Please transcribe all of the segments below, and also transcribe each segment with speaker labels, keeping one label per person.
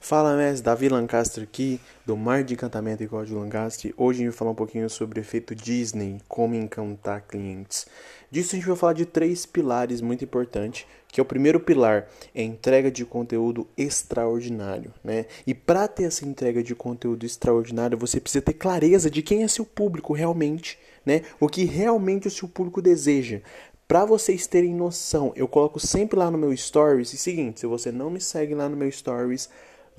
Speaker 1: Fala, mestre, Davi Lancaster aqui, do Mar de Encantamento e Código Lancaster. Hoje a gente vai falar um pouquinho sobre o efeito Disney, como encantar clientes. Disso a gente vai falar de três pilares muito importantes, que é o primeiro pilar, é entrega de conteúdo extraordinário, né? E para ter essa entrega de conteúdo extraordinário, você precisa ter clareza de quem é seu público realmente, né? O que realmente o seu público deseja. Para vocês terem noção, eu coloco sempre lá no meu stories, e seguinte, se você não me segue lá no meu stories,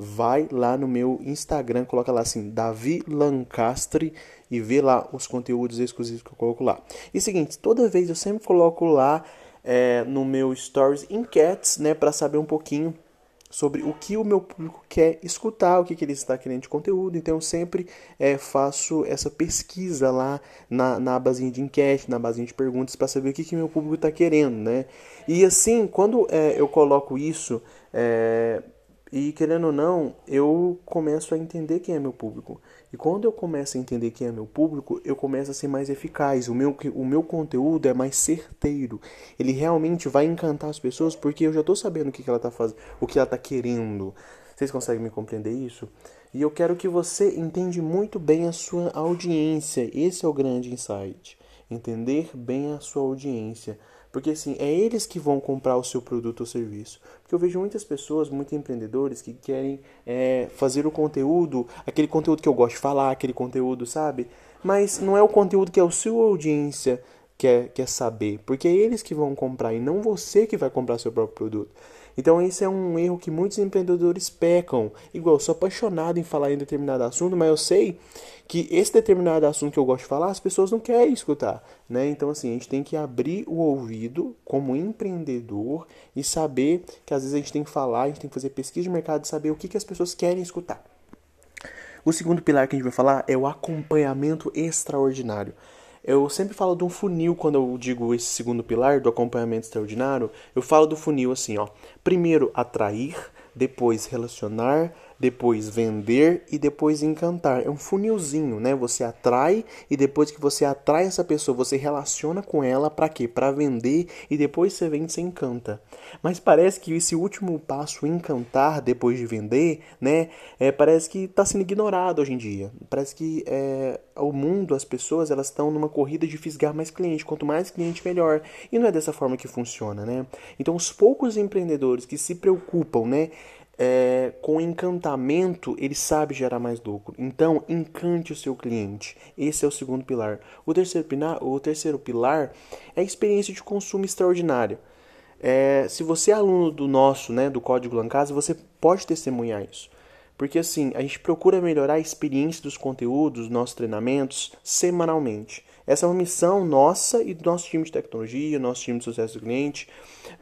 Speaker 1: vai lá no meu Instagram, coloca lá assim, Davi Lancastre e vê lá os conteúdos exclusivos que eu coloco lá. E seguinte, toda vez eu sempre coloco lá é, no meu Stories enquetes, né, para saber um pouquinho sobre o que o meu público quer escutar, o que, que ele está querendo de conteúdo. Então eu sempre é, faço essa pesquisa lá na, na basinha de enquete, na basinha de perguntas, para saber o que, que meu público está querendo, né? E assim, quando é, eu coloco isso, é, e querendo ou não, eu começo a entender quem é meu público. E quando eu começo a entender quem é meu público, eu começo a ser mais eficaz. O meu, o meu conteúdo é mais certeiro. Ele realmente vai encantar as pessoas porque eu já estou sabendo o que, que ela está fazendo, o que ela está querendo. Vocês conseguem me compreender isso? E eu quero que você entende muito bem a sua audiência. Esse é o grande insight. Entender bem a sua audiência. Porque assim, é eles que vão comprar o seu produto ou serviço. Porque eu vejo muitas pessoas, muitos empreendedores que querem é, fazer o conteúdo, aquele conteúdo que eu gosto de falar, aquele conteúdo, sabe? Mas não é o conteúdo que a sua audiência quer, quer saber. Porque é eles que vão comprar e não você que vai comprar seu próprio produto. Então esse é um erro que muitos empreendedores pecam. Igual, eu sou apaixonado em falar em determinado assunto, mas eu sei que esse determinado assunto que eu gosto de falar, as pessoas não querem escutar, né? Então assim, a gente tem que abrir o ouvido como empreendedor e saber que às vezes a gente tem que falar, a gente tem que fazer pesquisa de mercado e saber o que, que as pessoas querem escutar. O segundo pilar que a gente vai falar é o acompanhamento extraordinário. Eu sempre falo de um funil quando eu digo esse segundo pilar do acompanhamento extraordinário. Eu falo do funil assim, ó. Primeiro atrair, depois relacionar, depois vender e depois encantar. É um funilzinho, né? Você atrai e depois que você atrai essa pessoa, você relaciona com ela para quê? Para vender e depois você vende, você encanta. Mas parece que esse último passo, encantar depois de vender, né? É, parece que está sendo ignorado hoje em dia. Parece que é, o mundo, as pessoas, elas estão numa corrida de fisgar mais cliente. Quanto mais cliente, melhor. E não é dessa forma que funciona, né? Então, os poucos empreendedores que se preocupam, né? É, com encantamento, ele sabe gerar mais lucro. Então, encante o seu cliente. Esse é o segundo pilar. O terceiro pilar, o terceiro pilar é a experiência de consumo extraordinária. É, se você é aluno do nosso, né, do Código Lancasa, você pode testemunhar isso. Porque assim, a gente procura melhorar a experiência dos conteúdos, dos nossos treinamentos, semanalmente. Essa é uma missão nossa e do nosso time de tecnologia, nosso time de sucesso do cliente.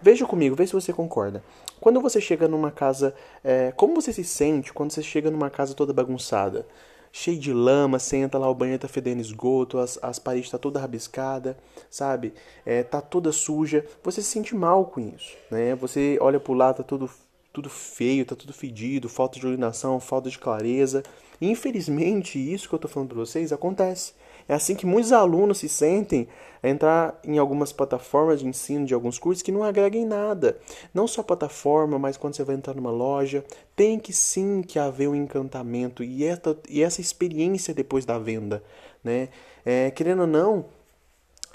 Speaker 1: Veja comigo, vê se você concorda. Quando você chega numa casa, é, como você se sente quando você chega numa casa toda bagunçada? Cheio de lama, entra lá, o banheiro tá fedendo esgoto, as, as paredes tá toda rabiscada, sabe? É, tá toda suja. Você se sente mal com isso, né? Você olha pro lado, tá tudo, tudo feio, tá tudo fedido, falta de iluminação, falta de clareza. E, infelizmente, isso que eu tô falando pra vocês acontece. É assim que muitos alunos se sentem a entrar em algumas plataformas de ensino de alguns cursos que não agregam nada. Não só plataforma, mas quando você vai entrar numa loja, tem que sim que haver um encantamento e essa, e essa experiência depois da venda. Né? É, querendo ou não,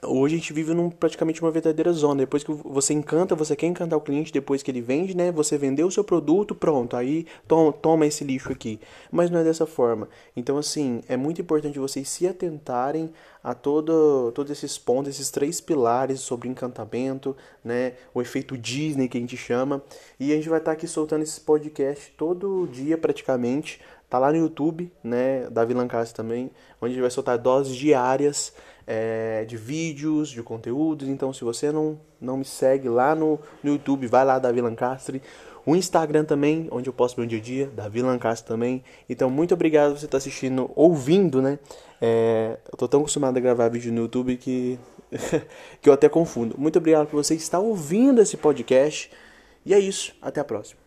Speaker 1: Hoje a gente vive num, praticamente uma verdadeira zona. Depois que você encanta, você quer encantar o cliente depois que ele vende, né? Você vendeu o seu produto, pronto, aí toma, esse lixo aqui. Mas não é dessa forma. Então, assim, é muito importante vocês se atentarem a todo, todos esses pontos, esses três pilares sobre encantamento, né? O efeito Disney que a gente chama. E a gente vai estar aqui soltando esse podcast todo dia praticamente. Tá lá no YouTube, né? Davi Lancaster também, onde a gente vai soltar doses diárias é, de vídeos, de conteúdos. Então, se você não, não me segue lá no, no YouTube, vai lá, Davi Lancastre. O Instagram também, onde eu posto meu dia a dia, Davi Lancastre também. Então, muito obrigado você estar assistindo, ouvindo, né? É, eu tô tão acostumado a gravar vídeo no YouTube que, que eu até confundo. Muito obrigado por você estar ouvindo esse podcast. E é isso. Até a próxima.